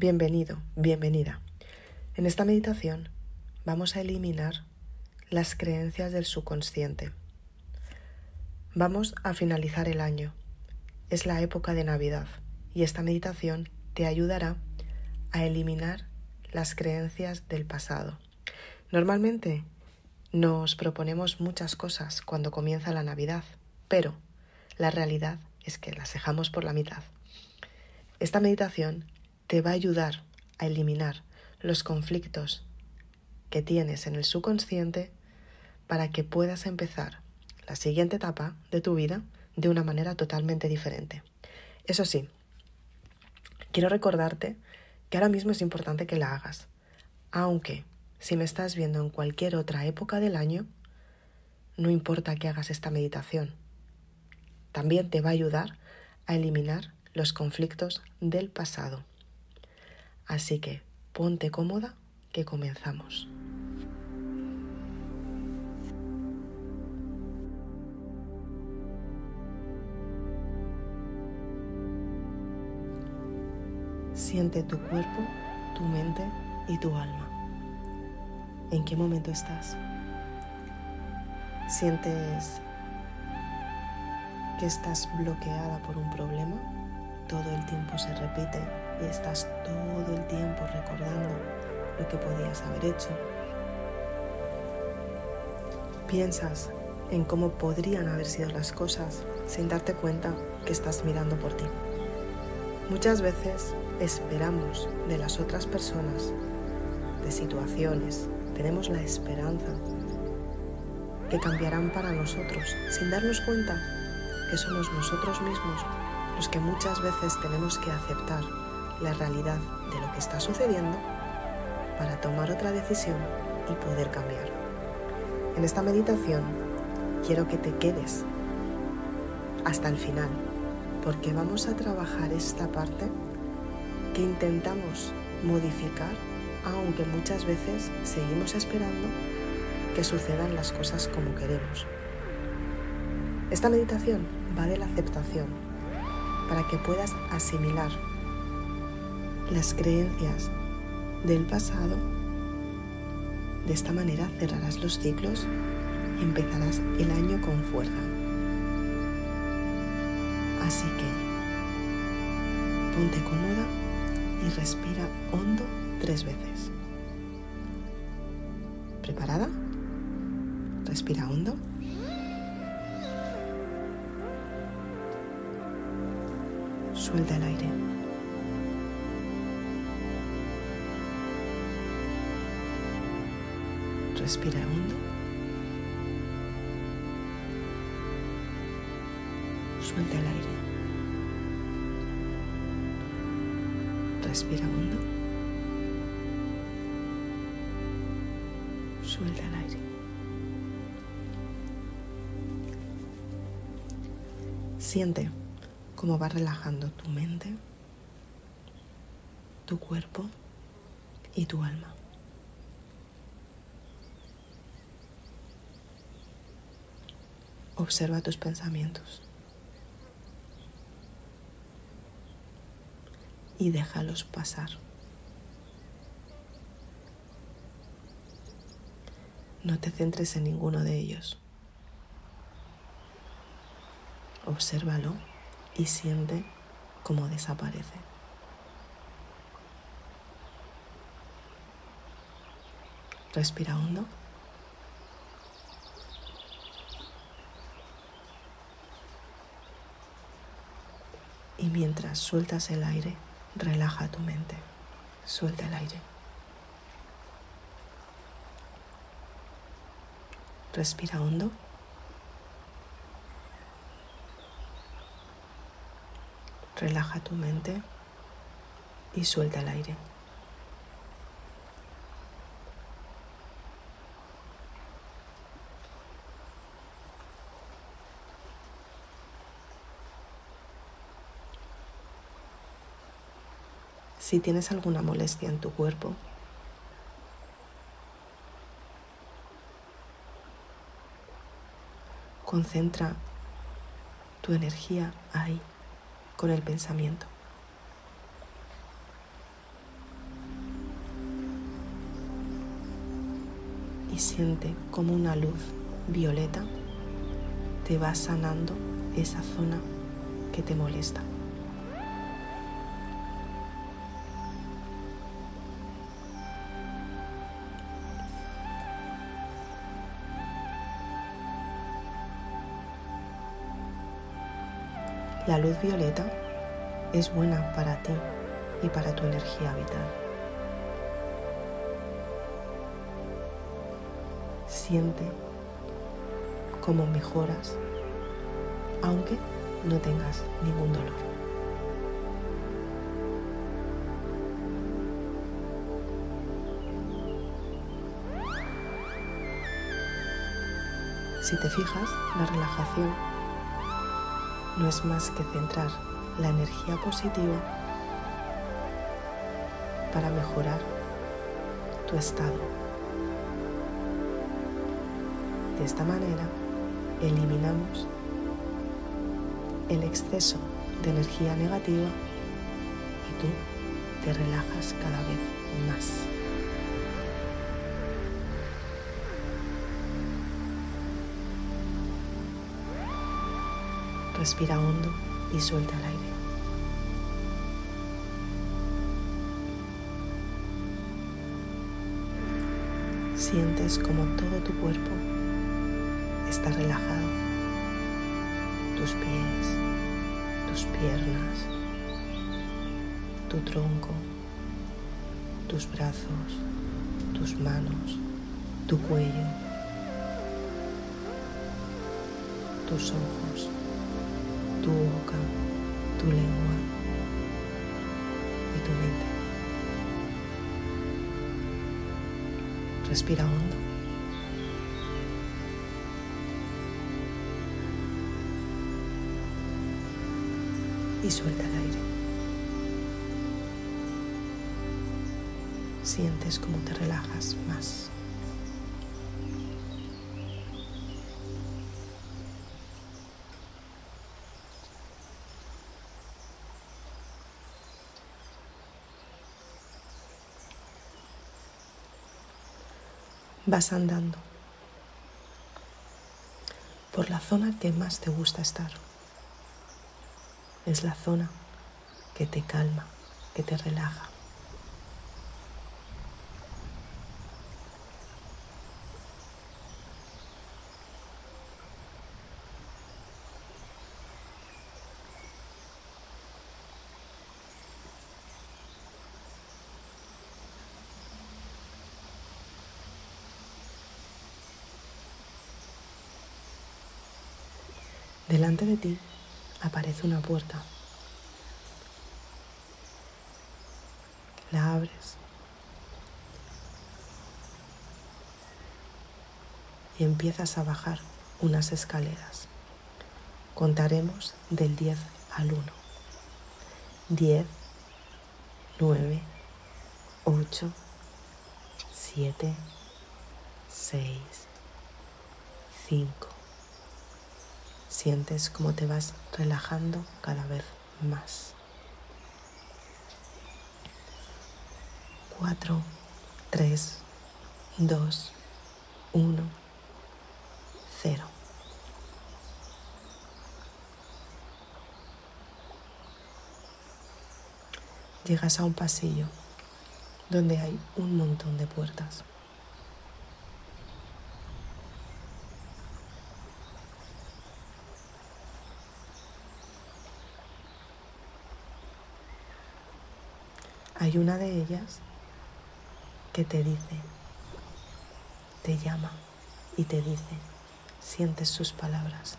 Bienvenido, bienvenida. En esta meditación vamos a eliminar las creencias del subconsciente. Vamos a finalizar el año. Es la época de Navidad y esta meditación te ayudará a eliminar las creencias del pasado. Normalmente nos proponemos muchas cosas cuando comienza la Navidad, pero la realidad es que las dejamos por la mitad. Esta meditación te va a ayudar a eliminar los conflictos que tienes en el subconsciente para que puedas empezar la siguiente etapa de tu vida de una manera totalmente diferente. Eso sí, quiero recordarte que ahora mismo es importante que la hagas, aunque si me estás viendo en cualquier otra época del año, no importa que hagas esta meditación. También te va a ayudar a eliminar los conflictos del pasado. Así que ponte cómoda que comenzamos. Siente tu cuerpo, tu mente y tu alma. ¿En qué momento estás? ¿Sientes que estás bloqueada por un problema? Todo el tiempo se repite y estás todo el tiempo recordando lo que podías haber hecho. Piensas en cómo podrían haber sido las cosas sin darte cuenta que estás mirando por ti. Muchas veces esperamos de las otras personas, de situaciones, tenemos la esperanza que cambiarán para nosotros, sin darnos cuenta que somos nosotros mismos los que muchas veces tenemos que aceptar la realidad de lo que está sucediendo para tomar otra decisión y poder cambiar. En esta meditación quiero que te quedes hasta el final, porque vamos a trabajar esta parte que intentamos modificar, aunque muchas veces seguimos esperando que sucedan las cosas como queremos. Esta meditación va de la aceptación, para que puedas asimilar las creencias del pasado. De esta manera cerrarás los ciclos y empezarás el año con fuerza. Así que ponte cómoda y respira hondo tres veces. ¿Preparada? Respira hondo. Suelta el aire. Respira hondo. Suelta el aire. Respira hondo. Suelta el aire. Siente cómo va relajando tu mente, tu cuerpo y tu alma. Observa tus pensamientos y déjalos pasar. No te centres en ninguno de ellos. Obsérvalo y siente cómo desaparece. Respira hondo. Y mientras sueltas el aire, relaja tu mente. Suelta el aire. Respira hondo. Relaja tu mente y suelta el aire. si tienes alguna molestia en tu cuerpo. Concentra tu energía ahí, con el pensamiento. Y siente como una luz violeta te va sanando esa zona que te molesta. La luz violeta es buena para ti y para tu energía vital. Siente cómo mejoras aunque no tengas ningún dolor. Si te fijas, la relajación no es más que centrar la energía positiva para mejorar tu estado. De esta manera eliminamos el exceso de energía negativa y tú te relajas cada vez más. Respira hondo y suelta el aire. Sientes como todo tu cuerpo está relajado. Tus pies, tus piernas, tu tronco, tus brazos, tus manos, tu cuello, tus ojos tu boca, tu lengua y tu mente. Respira hondo. Y suelta el aire. Sientes como te relajas más. Vas andando por la zona que más te gusta estar. Es la zona que te calma, que te relaja. Delante de ti aparece una puerta. La abres y empiezas a bajar unas escaleras. Contaremos del 10 al 1. 10, 9, 8, 7, 6, 5, Sientes como te vas relajando cada vez más. 4, 3, 2, 1, 0. Llegas a un pasillo donde hay un montón de puertas. Hay una de ellas que te dice, te llama y te dice, sientes sus palabras.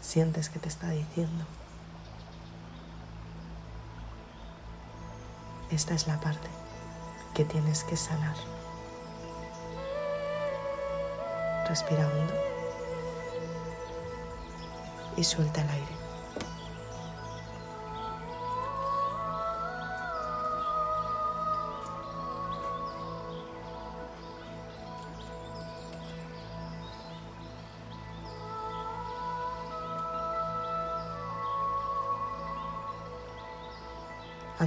Sientes que te está diciendo, esta es la parte que tienes que sanar. Respira hondo y suelta el aire.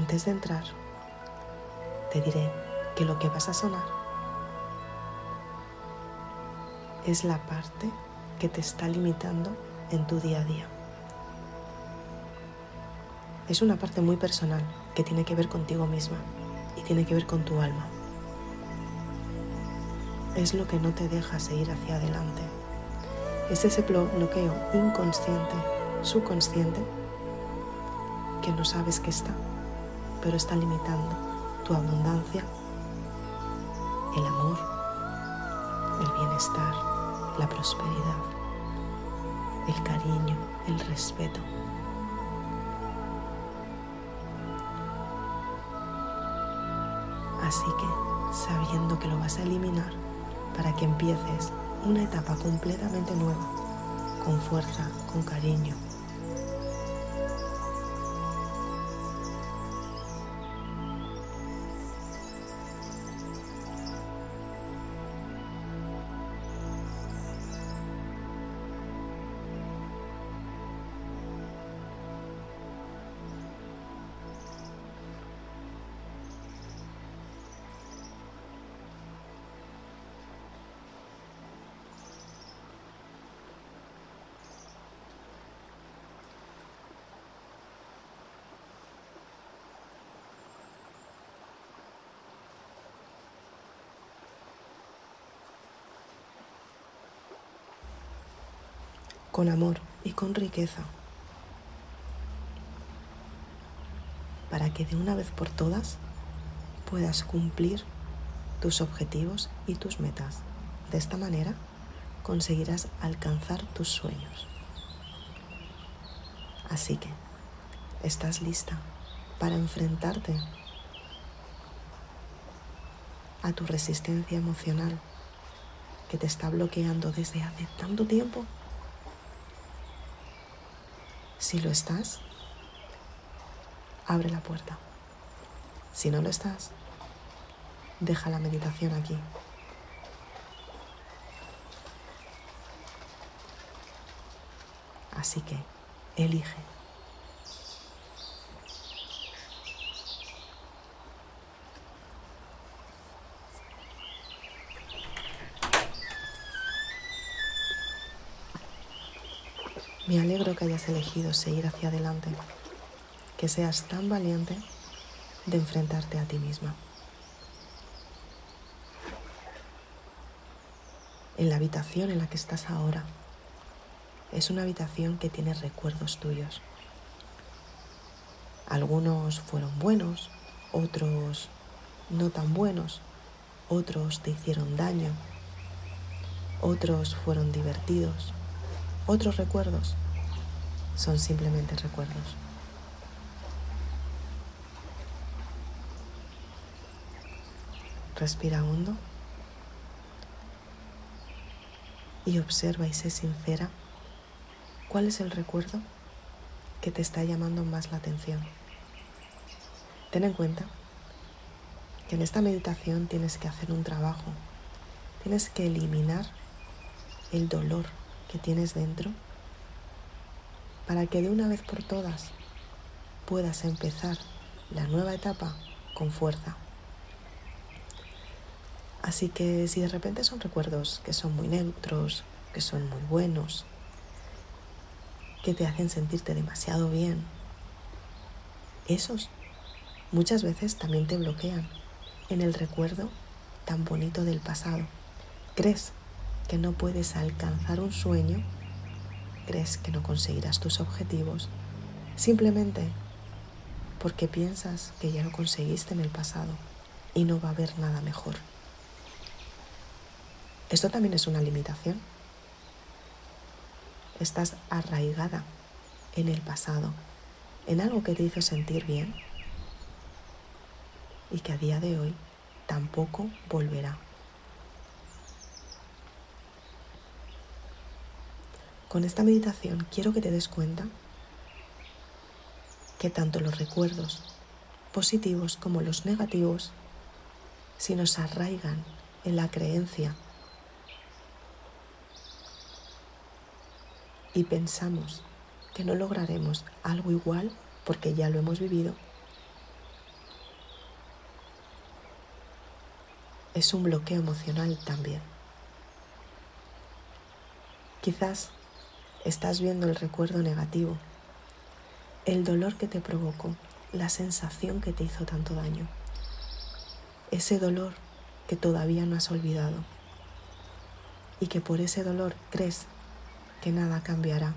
Antes de entrar, te diré que lo que vas a sonar es la parte que te está limitando en tu día a día. Es una parte muy personal que tiene que ver contigo misma y tiene que ver con tu alma. Es lo que no te deja seguir hacia adelante. Es ese bloqueo inconsciente, subconsciente, que no sabes que está, pero está limitando tu abundancia, el amor, el bienestar, la prosperidad, el cariño, el respeto. Así que, sabiendo que lo vas a eliminar, para que empieces una etapa completamente nueva, con fuerza, con cariño, con amor y con riqueza, para que de una vez por todas puedas cumplir tus objetivos y tus metas. De esta manera conseguirás alcanzar tus sueños. Así que, ¿estás lista para enfrentarte a tu resistencia emocional que te está bloqueando desde hace tanto tiempo? Si lo estás, abre la puerta. Si no lo estás, deja la meditación aquí. Así que elige. Me alegro que hayas elegido seguir hacia adelante, que seas tan valiente de enfrentarte a ti misma. En la habitación en la que estás ahora es una habitación que tiene recuerdos tuyos. Algunos fueron buenos, otros no tan buenos, otros te hicieron daño, otros fueron divertidos, otros recuerdos son simplemente recuerdos. Respira hondo y observa y sé sincera cuál es el recuerdo que te está llamando más la atención. Ten en cuenta que en esta meditación tienes que hacer un trabajo, tienes que eliminar el dolor que tienes dentro para que de una vez por todas puedas empezar la nueva etapa con fuerza. Así que si de repente son recuerdos que son muy neutros, que son muy buenos, que te hacen sentirte demasiado bien, esos muchas veces también te bloquean en el recuerdo tan bonito del pasado. Crees que no puedes alcanzar un sueño, crees que no conseguirás tus objetivos, simplemente porque piensas que ya lo conseguiste en el pasado y no va a haber nada mejor. Esto también es una limitación. Estás arraigada en el pasado, en algo que te hizo sentir bien y que a día de hoy tampoco volverá. Con esta meditación quiero que te des cuenta que tanto los recuerdos positivos como los negativos, si nos arraigan en la creencia y pensamos que no lograremos algo igual porque ya lo hemos vivido, es un bloqueo emocional también. Quizás estás viendo el recuerdo negativo, el dolor que te provocó, la sensación que te hizo tanto daño, ese dolor que todavía no has olvidado y que por ese dolor crees que nada cambiará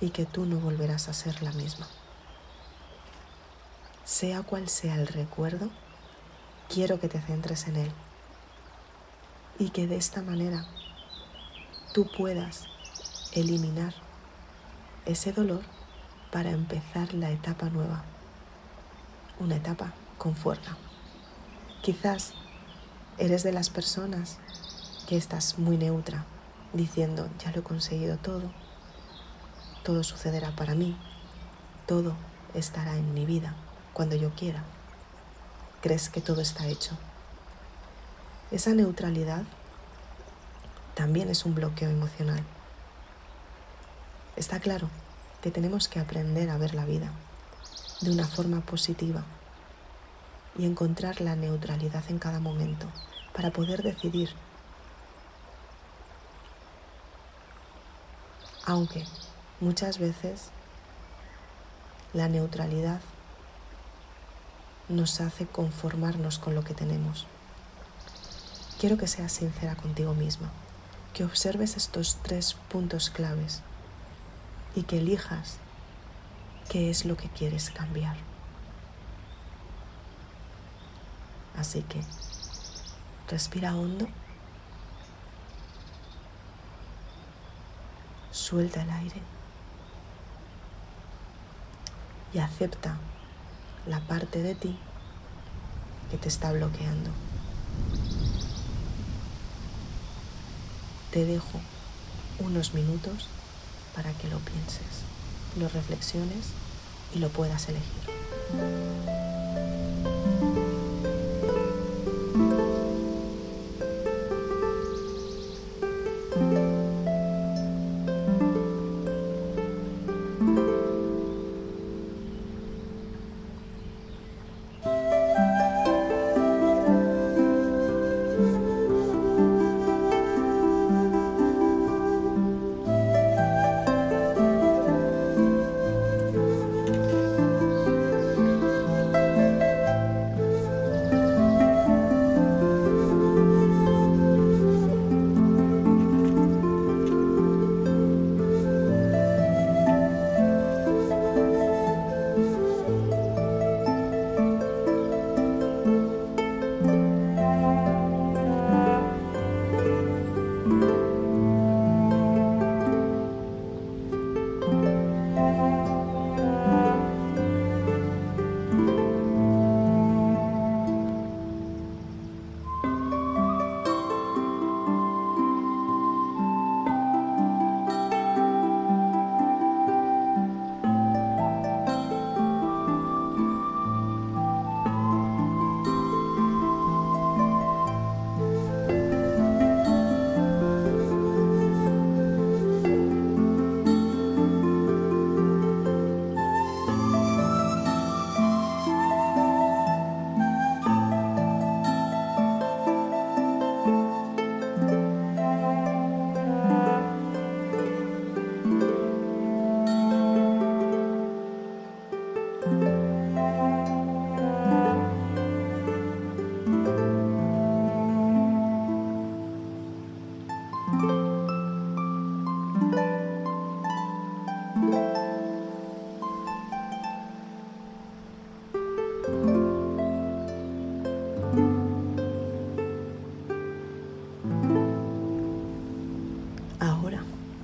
y que tú no volverás a ser la misma. Sea cual sea el recuerdo, quiero que te centres en él y que de esta manera tú puedas eliminar ese dolor para empezar la etapa nueva, una etapa con fuerza. Quizás eres de las personas que estás muy neutra, diciendo, ya lo he conseguido todo, todo sucederá para mí, todo estará en mi vida cuando yo quiera. Crees que todo está hecho. Esa neutralidad también es un bloqueo emocional. Está claro que tenemos que aprender a ver la vida de una forma positiva y encontrar la neutralidad en cada momento para poder decidir. Aunque muchas veces la neutralidad nos hace conformarnos con lo que tenemos. Quiero que seas sincera contigo misma, que observes estos tres puntos claves y que elijas qué es lo que quieres cambiar. Así que respira hondo, suelta el aire y acepta la parte de ti que te está bloqueando. Te dejo unos minutos para que lo pienses, lo reflexiones y lo puedas elegir.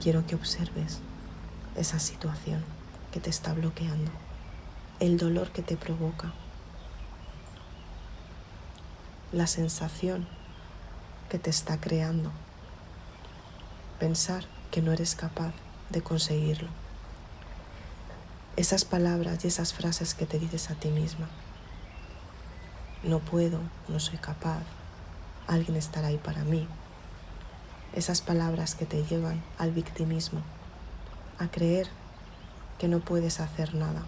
Quiero que observes esa situación que te está bloqueando, el dolor que te provoca, la sensación que te está creando, pensar que no eres capaz de conseguirlo, esas palabras y esas frases que te dices a ti misma, no puedo, no soy capaz, alguien estará ahí para mí, esas palabras que te llevan al victimismo, a creer que no puedes hacer nada,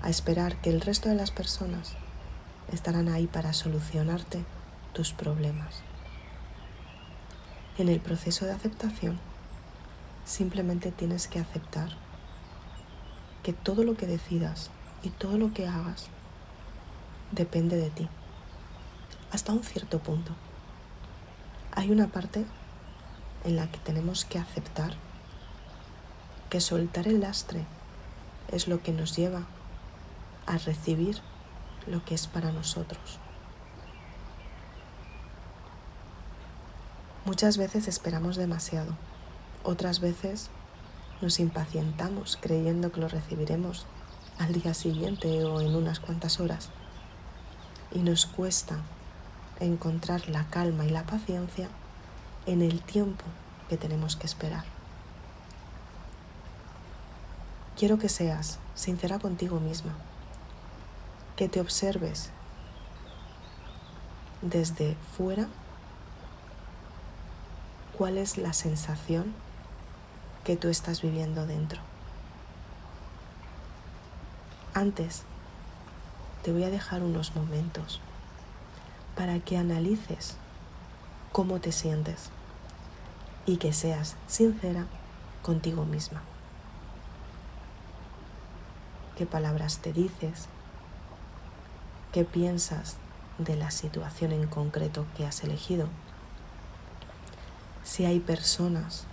a esperar que el resto de las personas estarán ahí para solucionarte tus problemas. En el proceso de aceptación, simplemente tienes que aceptar que todo lo que decidas y todo lo que hagas depende de ti, hasta un cierto punto. Hay una parte en la que tenemos que aceptar que soltar el lastre es lo que nos lleva a recibir lo que es para nosotros. Muchas veces esperamos demasiado, otras veces nos impacientamos creyendo que lo recibiremos al día siguiente o en unas cuantas horas y nos cuesta encontrar la calma y la paciencia en el tiempo que tenemos que esperar. Quiero que seas sincera contigo misma, que te observes desde fuera cuál es la sensación que tú estás viviendo dentro. Antes, te voy a dejar unos momentos para que analices cómo te sientes y que seas sincera contigo misma. ¿Qué palabras te dices? ¿Qué piensas de la situación en concreto que has elegido? Si hay personas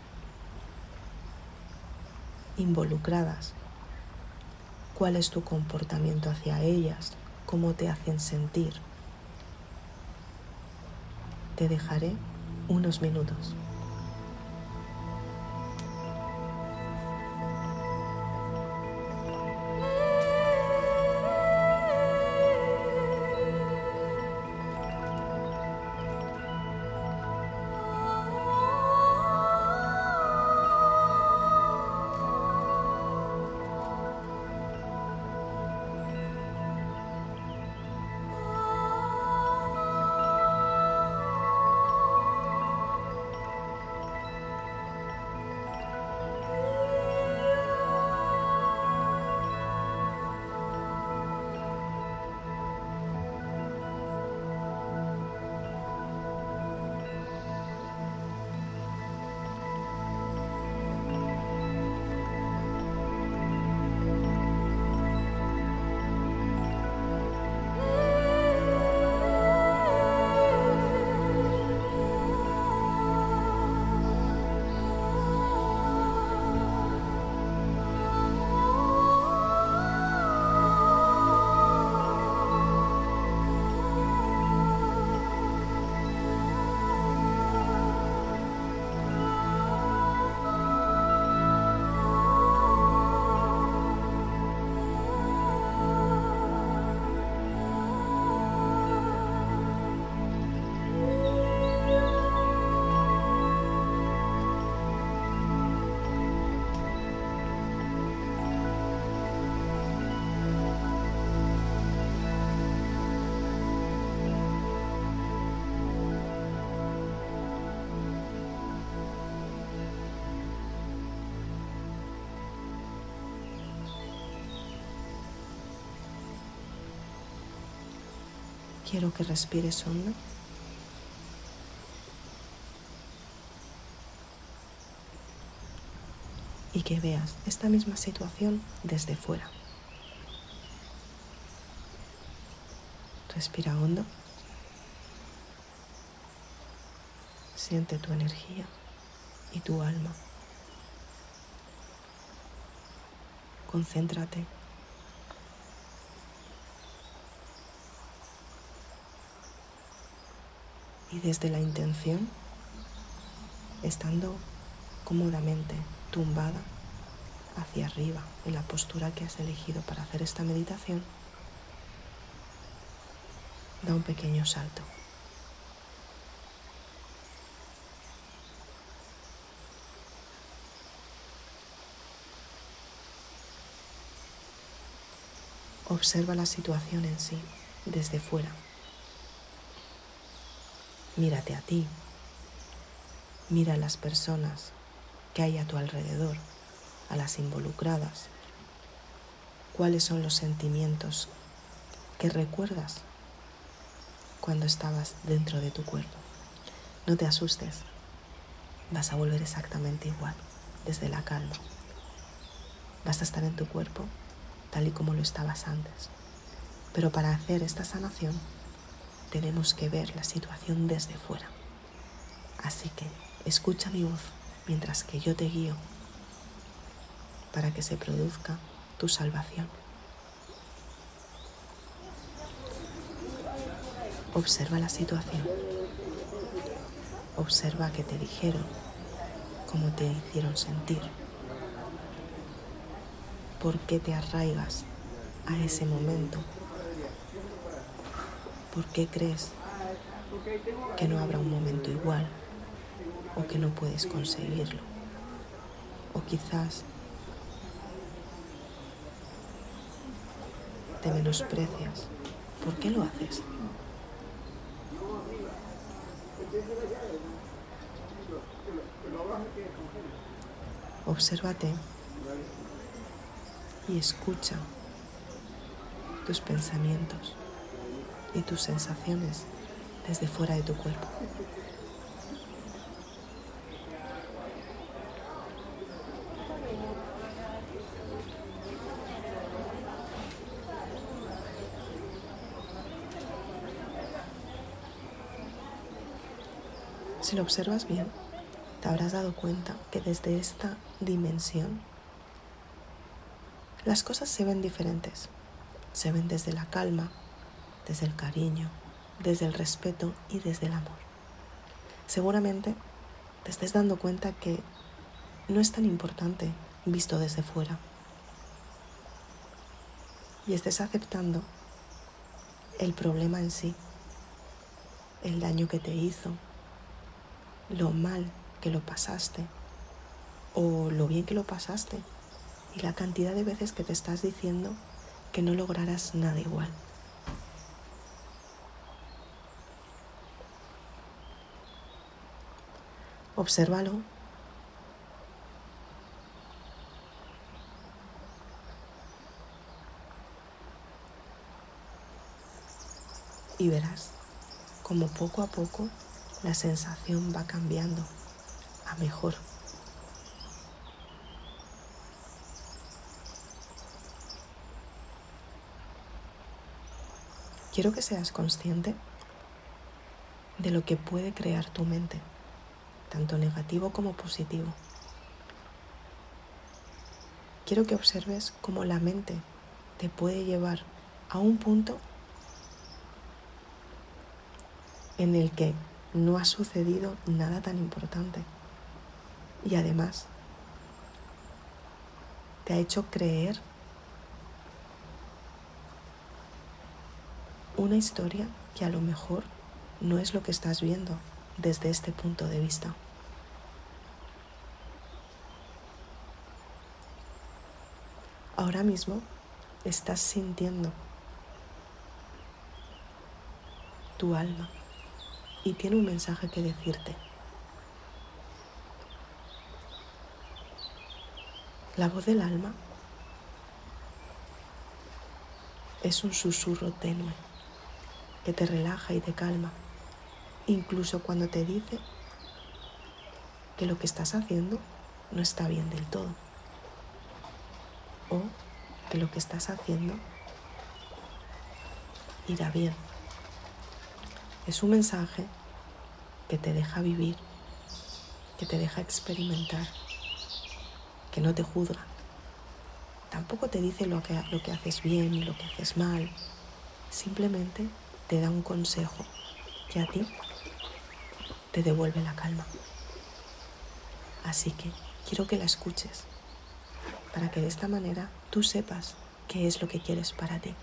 involucradas, cuál es tu comportamiento hacia ellas, cómo te hacen sentir. Te dejaré unos minutos. Quiero que respires hondo. Y que veas esta misma situación desde fuera. Respira hondo. Siente tu energía y tu alma. Concéntrate y desde la intención, estando cómodamente tumbada hacia arriba en la postura que has elegido para hacer esta meditación, da un pequeño salto. Observa la situación en sí desde fuera. Mírate a ti. Mira a las personas que hay a tu alrededor, a las involucradas. ¿Cuáles son los sentimientos que recuerdas cuando estabas dentro de tu cuerpo. No te asustes, vas a volver exactamente igual, desde la calma. Vas a estar en tu cuerpo tal y como lo estabas antes. Pero para hacer esta sanación tenemos que ver la situación desde fuera. Así que escucha mi voz mientras que yo te guío para que se produzca tu salvación. Observa la situación. Observa qué te dijeron, cómo te hicieron sentir, por qué te arraigas a ese momento, por qué crees que no habrá un momento igual o que no puedes conseguirlo, o quizás te menosprecias. ¿Por qué lo haces? Obsérvate y escucha tus pensamientos y tus sensaciones desde fuera de tu cuerpo. Si lo observas bien, te habrás dado cuenta que desde esta dimensión las cosas se ven diferentes. Se ven desde la calma, desde el cariño, desde el respeto y desde el amor. Seguramente te estés dando cuenta que no es tan importante visto desde fuera. Y estés aceptando el problema en sí, el daño que te hizo, lo mal que lo pasaste o lo bien que lo pasaste y la cantidad de veces que te estás diciendo que no lograrás nada igual. Obsérvalo. Y verás como poco a poco la sensación va cambiando a mejor. Quiero que seas consciente de lo que puede crear tu mente, tanto negativo como positivo. Quiero que observes cómo la mente te puede llevar a un punto en el que no ha sucedido nada tan importante. Y además, te ha hecho creer una historia que a lo mejor no es lo que estás viendo desde este punto de vista. Ahora mismo estás sintiendo tu alma y tiene un mensaje que decirte. La voz del alma es un susurro tenue que te relaja y te calma, incluso cuando te dice que lo que estás haciendo no está bien del todo o que lo que estás haciendo irá bien. Es un mensaje que te deja vivir, que te deja experimentar, que no te juzga. Tampoco te dice lo que, lo que haces bien y lo que haces mal. Simplemente te da un consejo que a ti te devuelve la calma. Así que quiero que la escuches para que de esta manera tú sepas qué es lo que quieres para ti.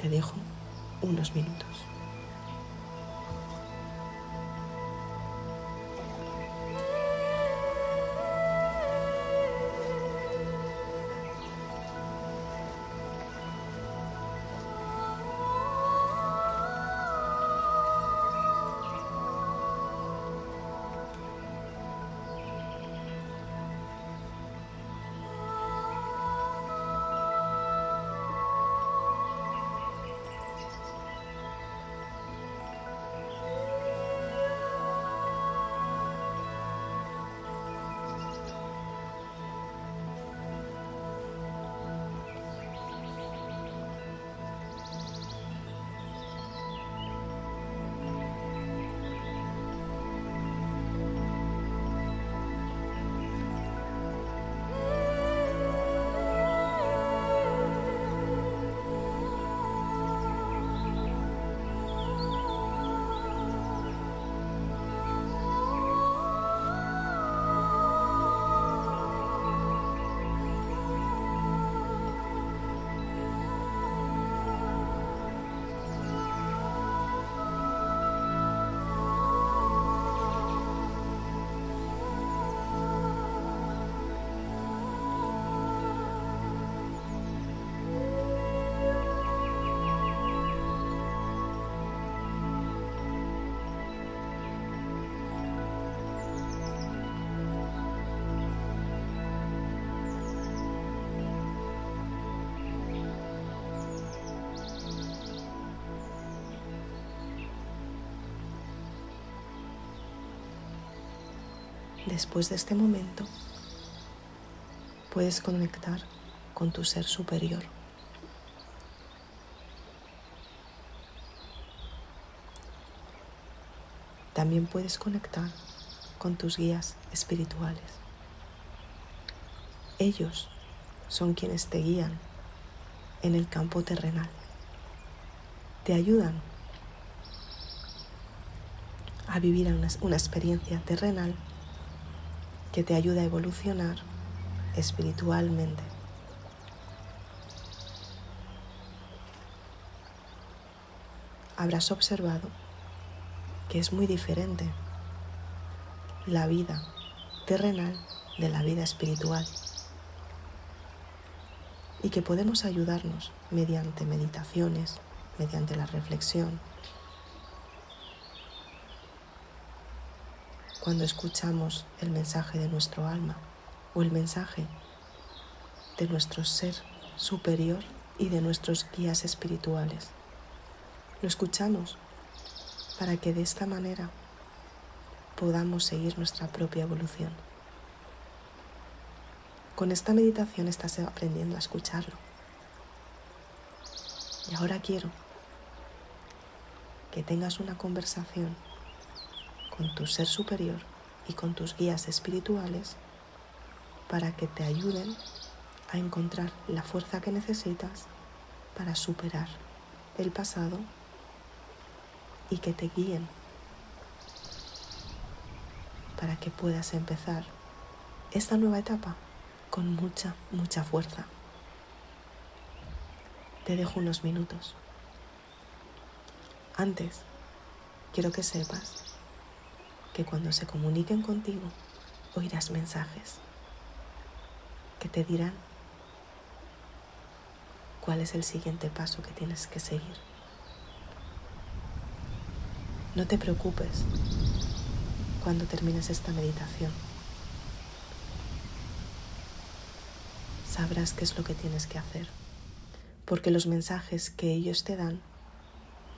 Te dejo unos minutos. Después de este momento, puedes conectar con tu ser superior. También puedes conectar con tus guías espirituales. Ellos son quienes te guían en el campo terrenal. Te ayudan a vivir una, experiencia terrenal que te ayuda a evolucionar espiritualmente. Habrás observado que es muy diferente la vida terrenal de la vida espiritual y que podemos ayudarnos mediante meditaciones, mediante la reflexión, cuando escuchamos el mensaje de nuestro alma o el mensaje de nuestro ser superior y de nuestros guías espirituales. Lo escuchamos para que de esta manera podamos seguir nuestra propia evolución. Con esta meditación estás aprendiendo a escucharlo. Y ahora quiero que tengas una conversación con tu ser superior y con tus guías espirituales para que te ayuden a encontrar la fuerza que necesitas para superar el pasado y que te guíen para que puedas empezar esta nueva etapa con mucha, mucha fuerza. Te dejo unos minutos. Antes, quiero que sepas que cuando se comuniquen contigo oirás mensajes que te dirán cuál es el siguiente paso que tienes que seguir. No te preocupes cuando termines esta meditación. Sabrás qué es lo que tienes que hacer, porque los mensajes que ellos te dan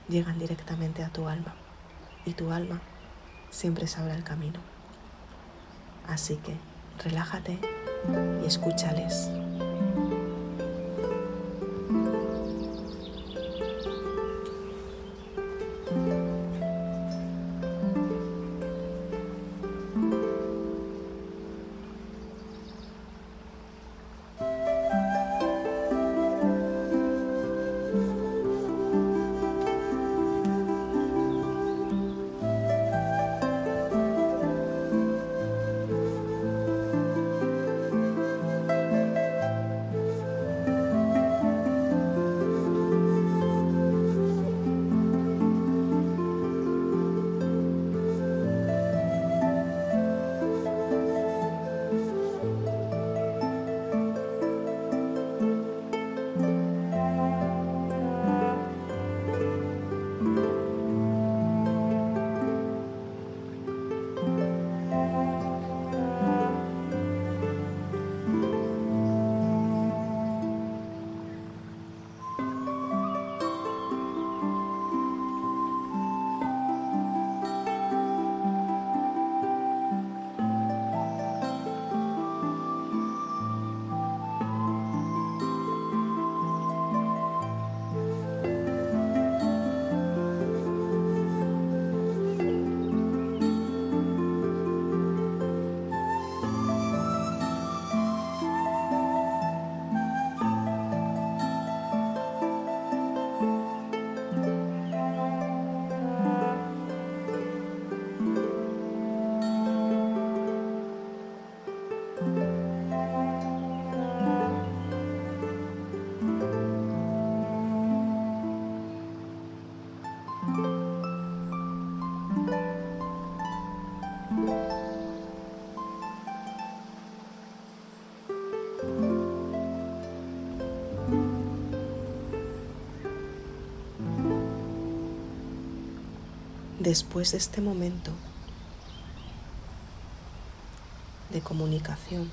llegan directamente a tu alma y tu alma siempre sabrá el camino. Así que relájate y escúchales. Después de este momento de comunicación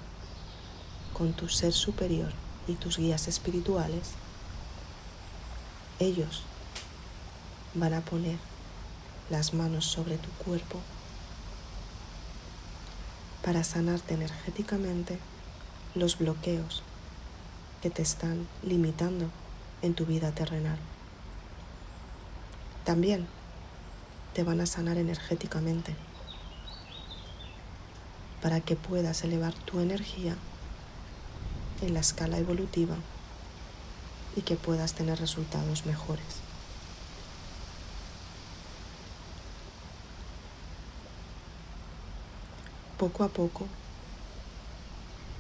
con tu ser superior y tus guías espirituales, ellos van a poner las manos sobre tu cuerpo para sanarte energéticamente los bloqueos que te están limitando en tu vida terrenal. También te van a sanar energéticamente para que puedas elevar tu energía en la escala evolutiva y que puedas tener resultados mejores. Poco a poco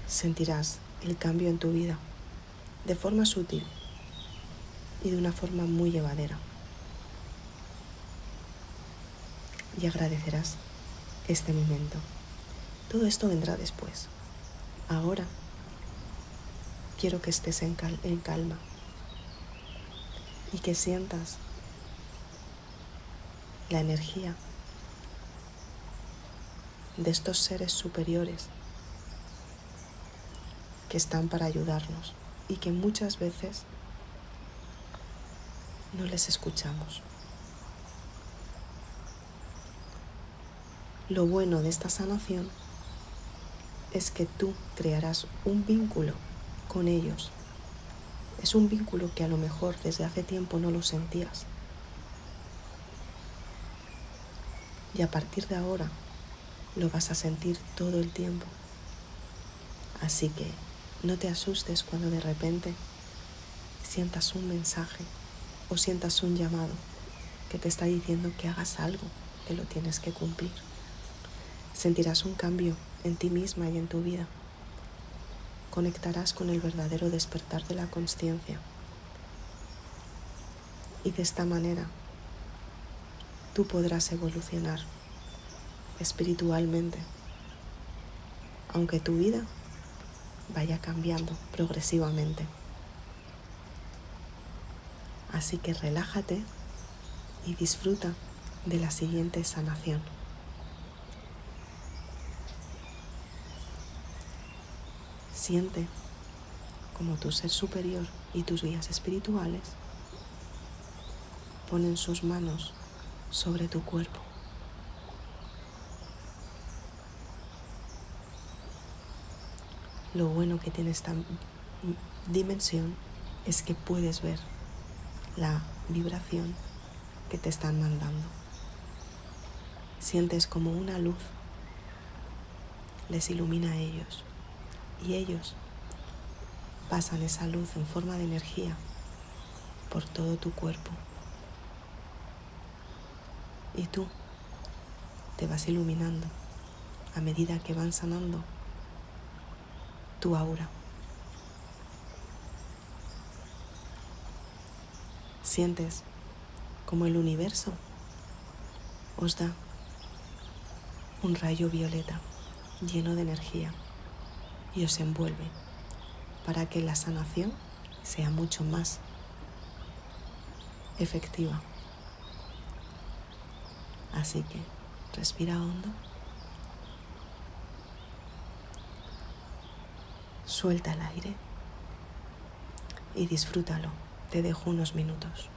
sentirás el cambio en tu vida de forma sutil y de una forma muy llevadera. Y agradecerás este momento. Todo esto vendrá después. Ahora quiero que estés en, calma y que sientas la energía de estos seres superiores que están para ayudarnos y que muchas veces no les escuchamos. Lo bueno de esta sanación es que tú crearás un vínculo con ellos. Es un vínculo que a lo mejor desde hace tiempo no lo sentías. Y a partir de ahora lo vas a sentir todo el tiempo. Así que no te asustes cuando de repente sientas un mensaje o sientas un llamado que te está diciendo que hagas algo, que lo tienes que cumplir. Sentirás un cambio en ti misma y en tu vida. Conectarás con el verdadero despertar de la conciencia. Y de esta manera tú podrás evolucionar espiritualmente, aunque tu vida vaya cambiando progresivamente. Así que relájate y disfruta de la siguiente sanación. Siente como tu ser superior y tus guías espirituales ponen sus manos sobre tu cuerpo. Lo bueno que tiene esta dimensión es que puedes ver la vibración que te están mandando. Sientes como una luz les ilumina a ellos y ellos pasan esa luz en forma de energía por todo tu cuerpo. Y tú te vas iluminando a medida que van sanando tu aura. Sientes como el universo os da un rayo violeta lleno de energía y os envuelve para que la sanación sea mucho más efectiva. Así que respira hondo. Suelta el aire y disfrútalo. Te dejo unos minutos.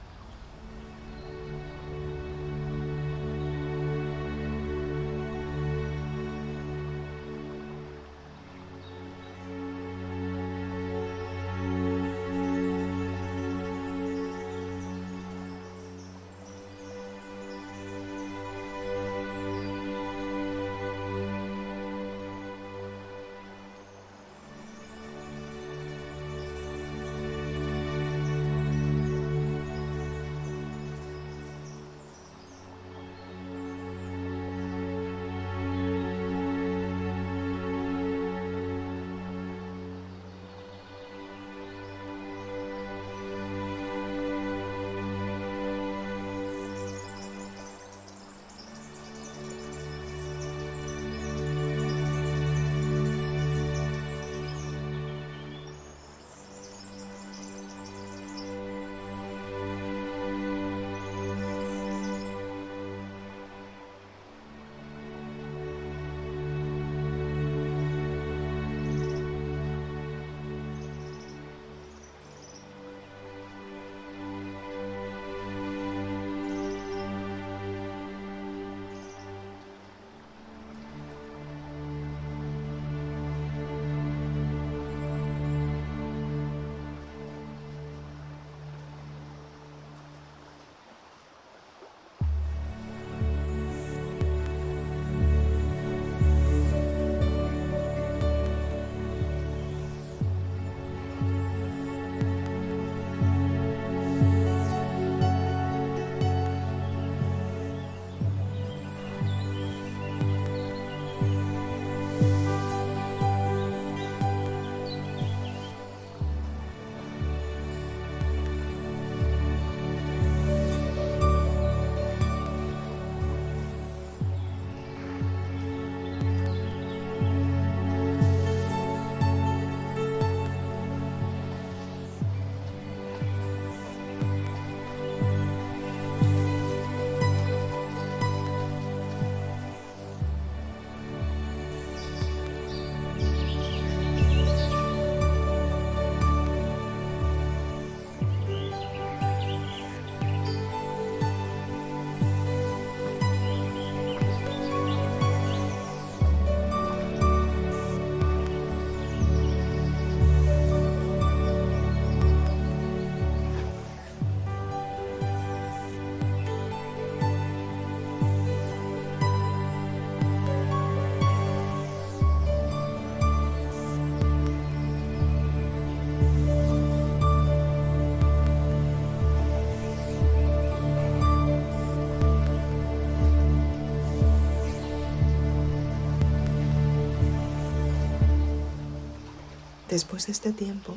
Después de este tiempo,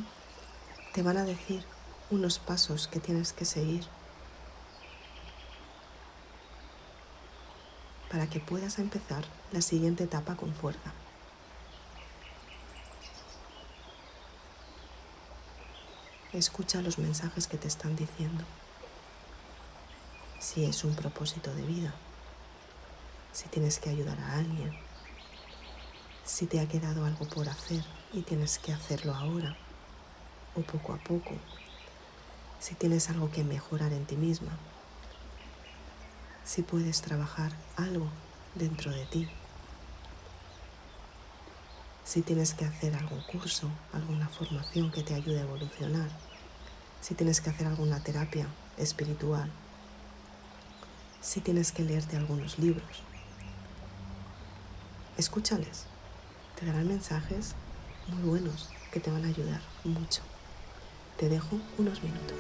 te van a decir unos pasos que tienes que seguir para que puedas empezar la siguiente etapa con fuerza. Escucha los mensajes que te están diciendo. Si es un propósito de vida, si tienes que ayudar a alguien, si te ha quedado algo por hacer y tienes que hacerlo ahora o poco a poco, si tienes algo que mejorar en ti misma, si puedes trabajar algo dentro de ti, si tienes que hacer algún curso, alguna formación que te ayude a evolucionar, si tienes que hacer alguna terapia espiritual, si tienes que leerte algunos libros. Escúchales, te darán mensajes muy buenos que te van a ayudar mucho. Te dejo unos minutos.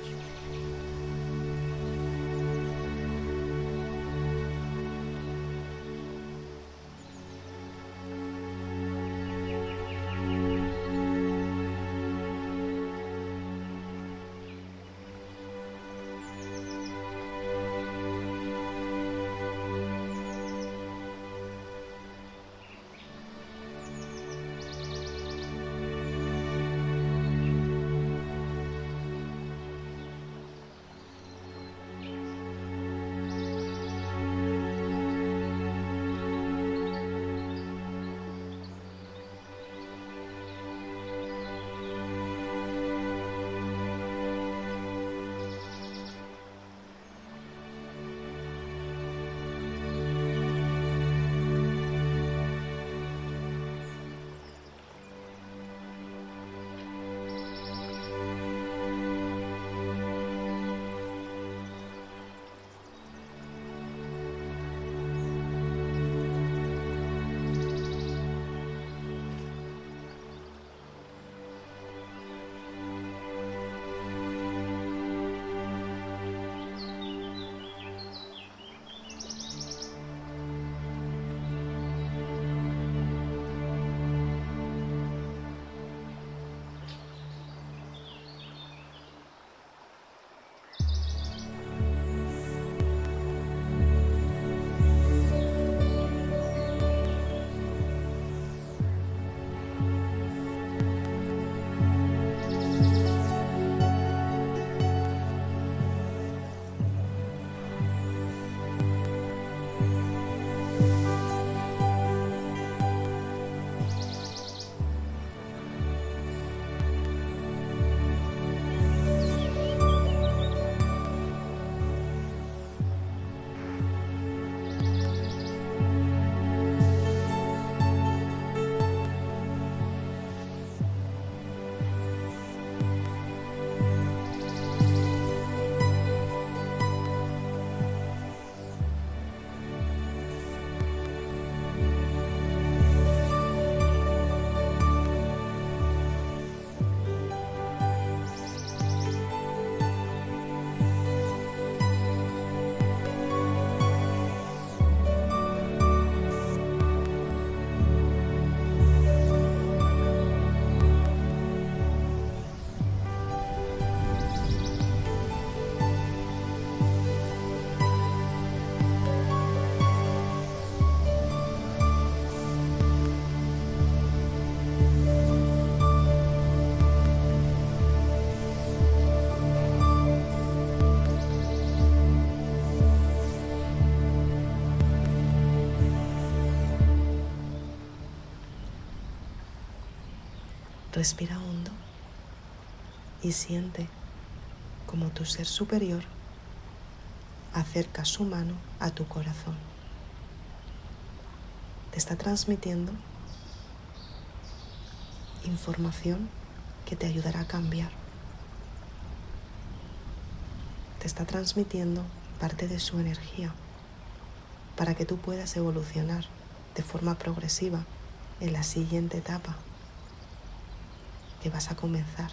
Respira hondo y siente como tu ser superior acerca su mano a tu corazón. Te está transmitiendo información que te ayudará a cambiar. Te está transmitiendo parte de su energía para que tú puedas evolucionar de forma progresiva en la siguiente etapa vas a comenzar.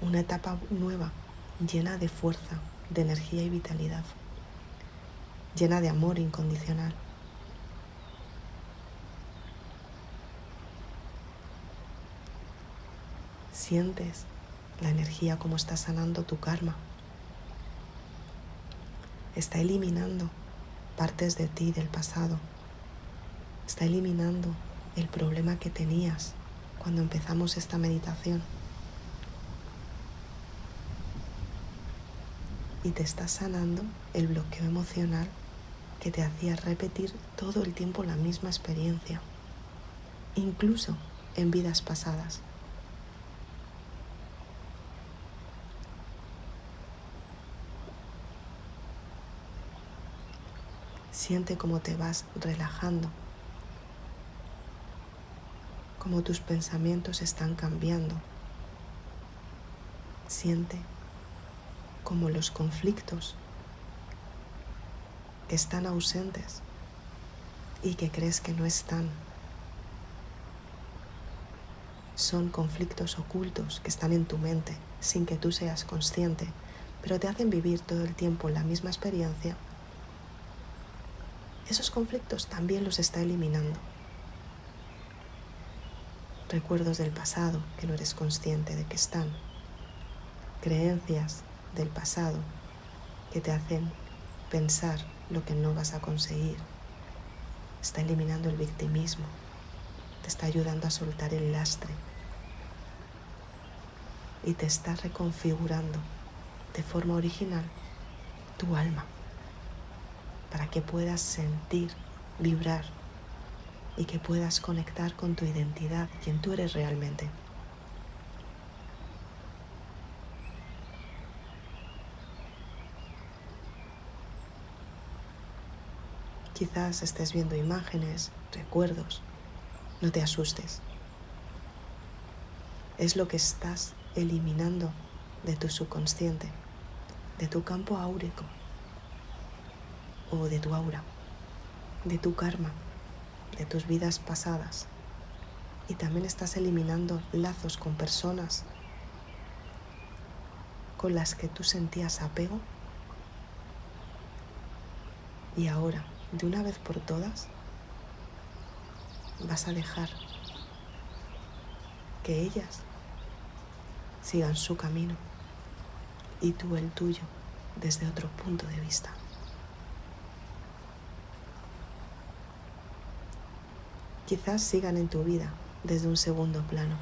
Una etapa nueva, llena de fuerza, de energía y vitalidad, llena de amor incondicional. Sientes la energía como está sanando tu karma. Está eliminando partes de ti del pasado. Está eliminando el problema que tenías cuando empezamos esta meditación. Y te está sanando el bloqueo emocional que te hacía repetir todo el tiempo la misma experiencia, incluso en vidas pasadas. Siente cómo te vas relajando, cómo tus pensamientos están cambiando. Siente cómo los conflictos que están ausentes y que crees que no están son conflictos ocultos que están en tu mente sin que tú seas consciente, pero te hacen vivir todo el tiempo la misma experiencia esos conflictos también los está eliminando. Recuerdos del pasado que no eres consciente de que están. Creencias del pasado que te hacen pensar lo que no vas a conseguir. Está eliminando el victimismo. Te está ayudando a soltar el lastre. Y te está reconfigurando de forma original tu alma para que puedas sentir, vibrar y que puedas conectar con tu identidad, quien tú eres realmente. Quizás estés viendo imágenes, recuerdos. No te asustes. Es lo que estás eliminando de tu subconsciente, de tu campo áurico o de tu aura, de tu karma, de tus vidas pasadas. Y también estás eliminando lazos con personas con las que tú sentías apego. Y ahora, de una vez por todas, vas a dejar que ellas sigan su camino y tú el tuyo desde otro punto de vista. Quizás sigan en tu vida desde un segundo plano.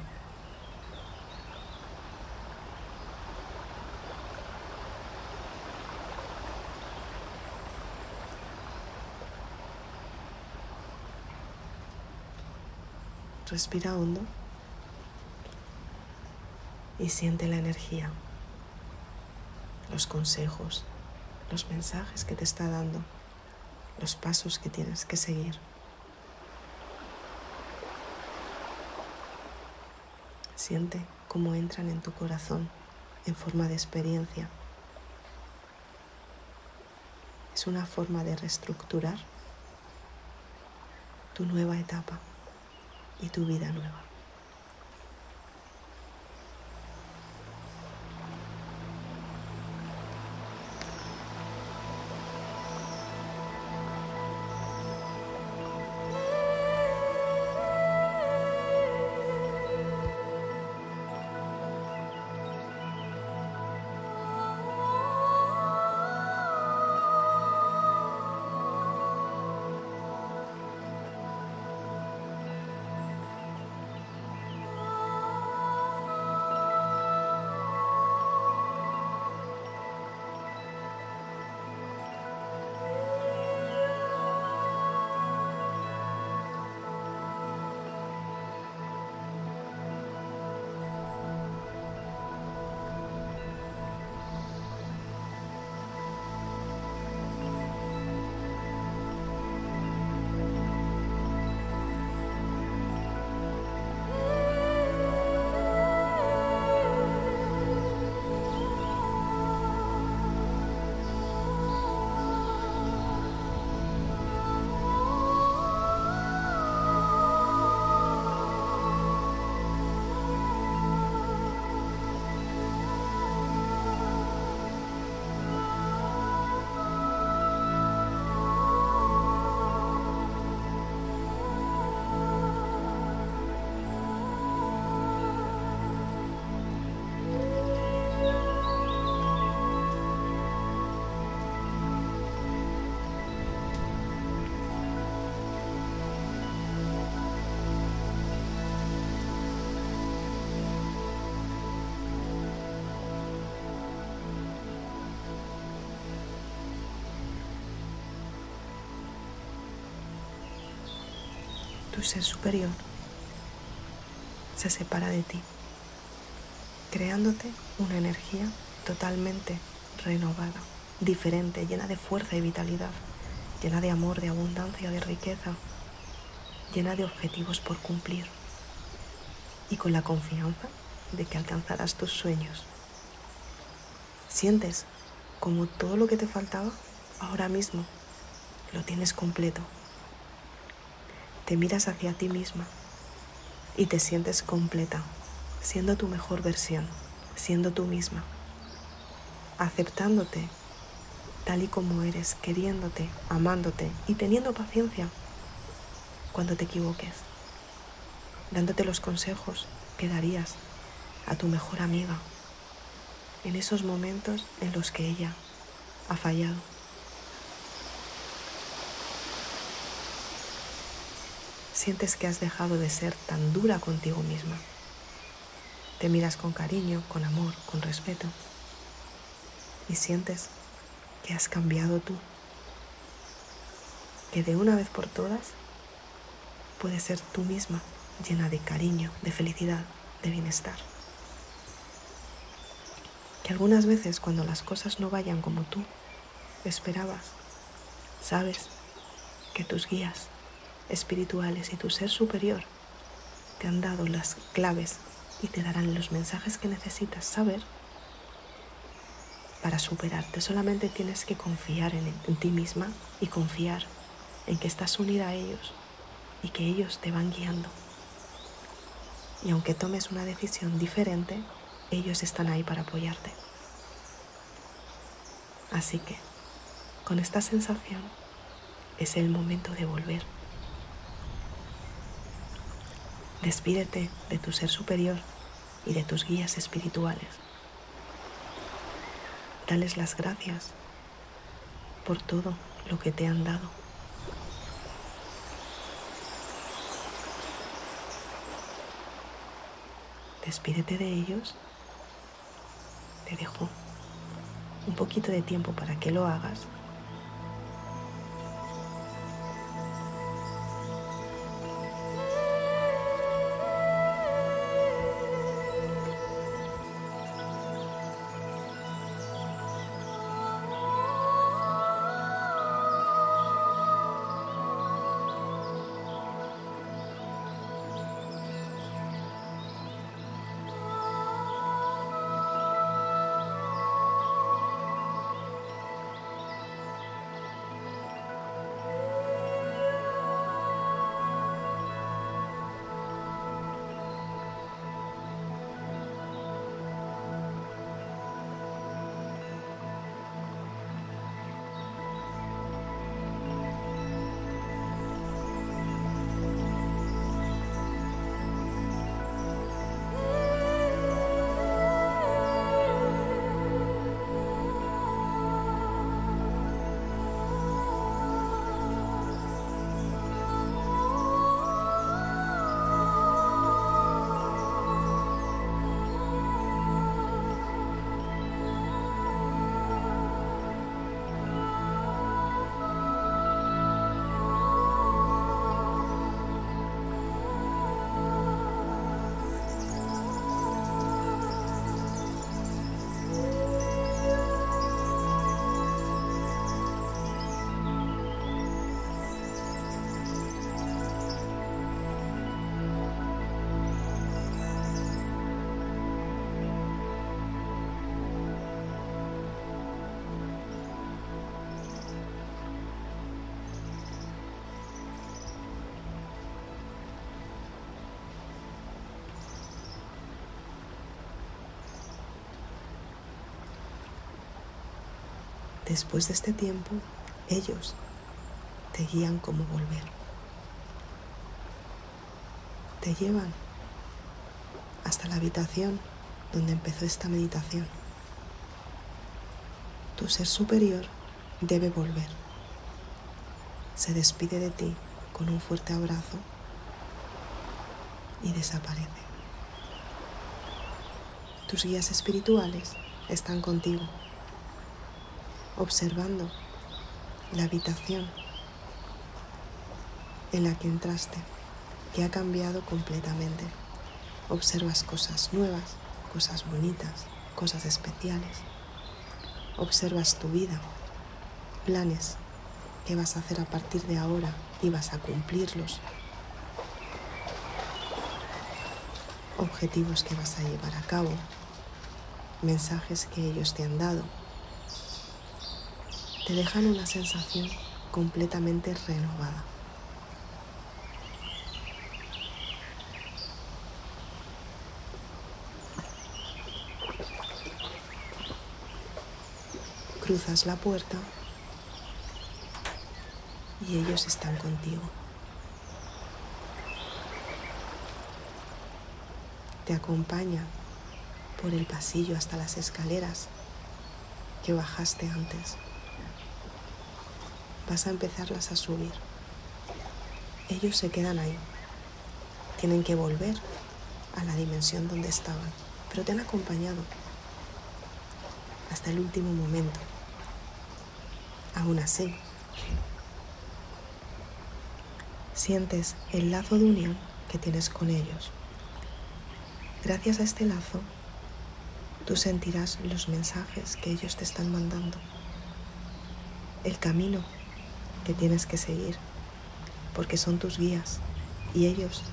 Respira hondo y siente la energía, los consejos, los mensajes que te está dando, los pasos que tienes que seguir. Cómo entran en tu corazón en forma de experiencia. Es una forma de reestructurar tu nueva etapa y tu vida nueva. Ser superior se separa de ti, creándote una energía totalmente renovada, diferente, llena de fuerza y vitalidad, llena de amor, de abundancia, de riqueza, llena de objetivos por cumplir y con la confianza de que alcanzarás tus sueños. Sientes como todo lo que te faltaba ahora mismo lo tienes completo. Te miras hacia ti misma y te sientes completa, siendo tu mejor versión, siendo tú misma, aceptándote tal y como eres, queriéndote, amándote y teniendo paciencia cuando te equivoques, dándote los consejos que darías a tu mejor amiga en esos momentos en los que ella ha fallado. Sientes que has dejado de ser tan dura contigo misma. Te miras con cariño, con amor, con respeto y sientes que has cambiado tú. Que de una vez por todas puedes ser tú misma llena de cariño, de felicidad, de bienestar que algunas veces cuando las cosas no vayan como tú esperabas, sabes que tus guías espirituales y tu ser superior te han dado las claves y te darán los mensajes que necesitas saber para superarte. Solamente tienes que confiar en, ti misma y confiar en que estás unida a ellos y que ellos te van guiando. Y aunque tomes una decisión diferente, ellos están ahí para apoyarte. Así que, con esta sensación, es el momento de volver. Despídete de tu ser superior y de tus guías espirituales. Dales las gracias por todo lo que te han dado. Despídete de ellos te dejo un poquito de tiempo para que lo hagas Después de este tiempo, ellos te guían cómo volver. Te llevan hasta la habitación donde empezó esta meditación. Tu ser superior debe volver. Se despide de ti con un fuerte abrazo y desaparece. Tus guías espirituales están contigo observando la habitación en la que entraste que ha cambiado completamente. Observas cosas nuevas, cosas bonitas, cosas especiales. Observas tu vida, planes que vas a hacer a partir de ahora y vas a cumplirlos. Objetivos que vas a llevar a cabo, mensajes que ellos te han dado. Te dejan una sensación completamente renovada. Cruzas la puerta y ellos están contigo. Te acompaña por el pasillo hasta las escaleras que bajaste antes. Vas a empezarlas a subir. Ellos se quedan ahí. Tienen que volver a la dimensión donde estaban, pero te han acompañado hasta el último momento. Aún así, sientes el lazo de unión que tienes con ellos. Gracias a este lazo, tú sentirás los mensajes que ellos te están mandando, el camino que tienes que seguir, porque son tus guías y ellos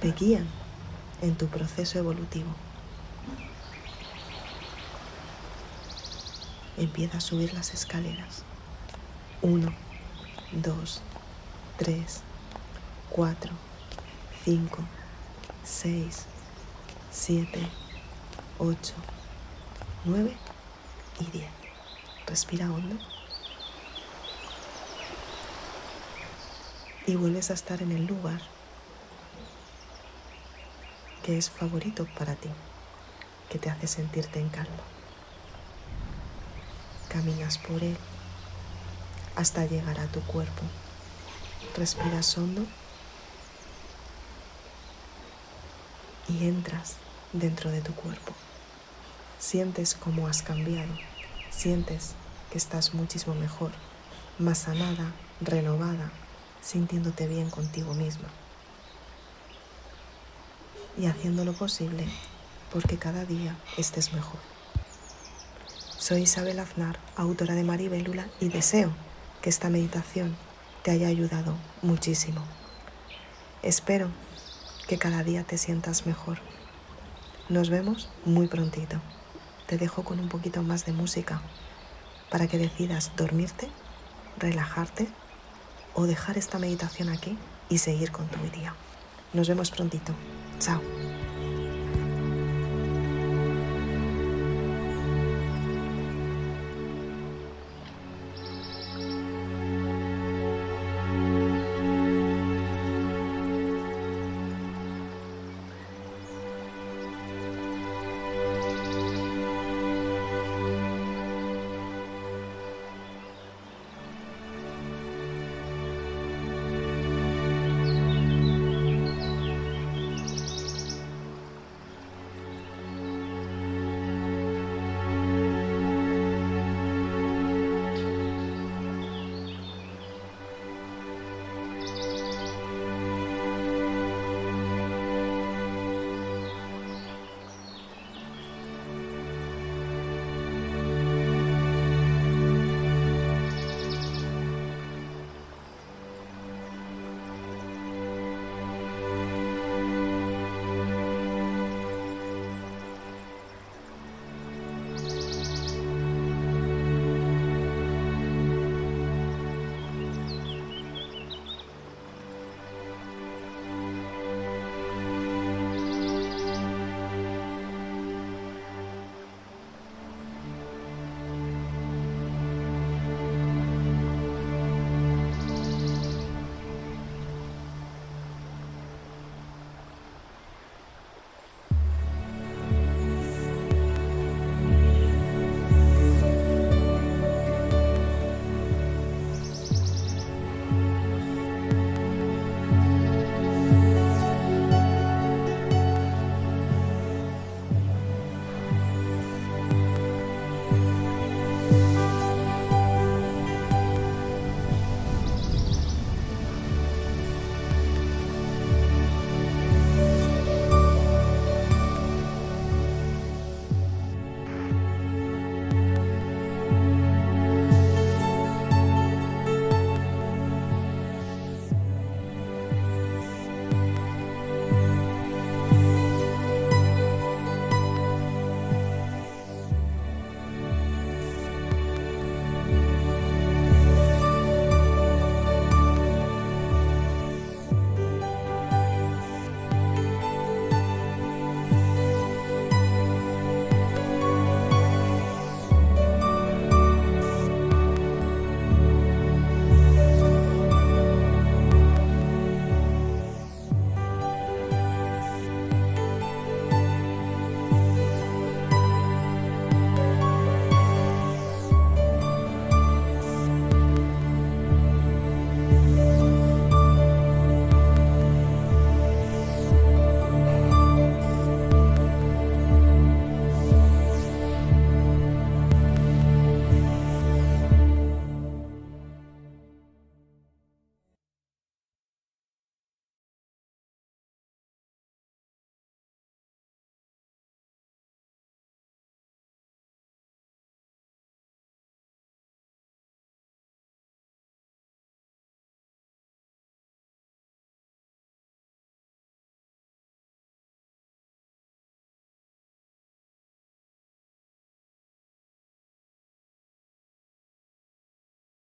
te guían en tu proceso evolutivo. Empieza a subir las escaleras. Uno, dos, tres, cuatro, cinco, seis, siete, ocho, nueve y diez. Respira hondo. Y vuelves a estar en el lugar que es favorito para ti, que te hace sentirte en calma. Caminas por él hasta llegar a tu cuerpo. Respiras hondo y entras dentro de tu cuerpo. Sientes cómo has cambiado, sientes que estás muchísimo mejor, más sanada, renovada, sintiéndote bien contigo misma. Y haciendo lo posible porque cada día estés mejor. Soy Isabel Aznar, autora de Maribélula, y deseo que esta meditación te haya ayudado muchísimo. Espero que cada día te sientas mejor. Nos vemos muy prontito. Te dejo con un poquito más de música para que decidas dormirte, relajarte o dejar esta meditación aquí y seguir con tu día. Nos vemos prontito. Chao.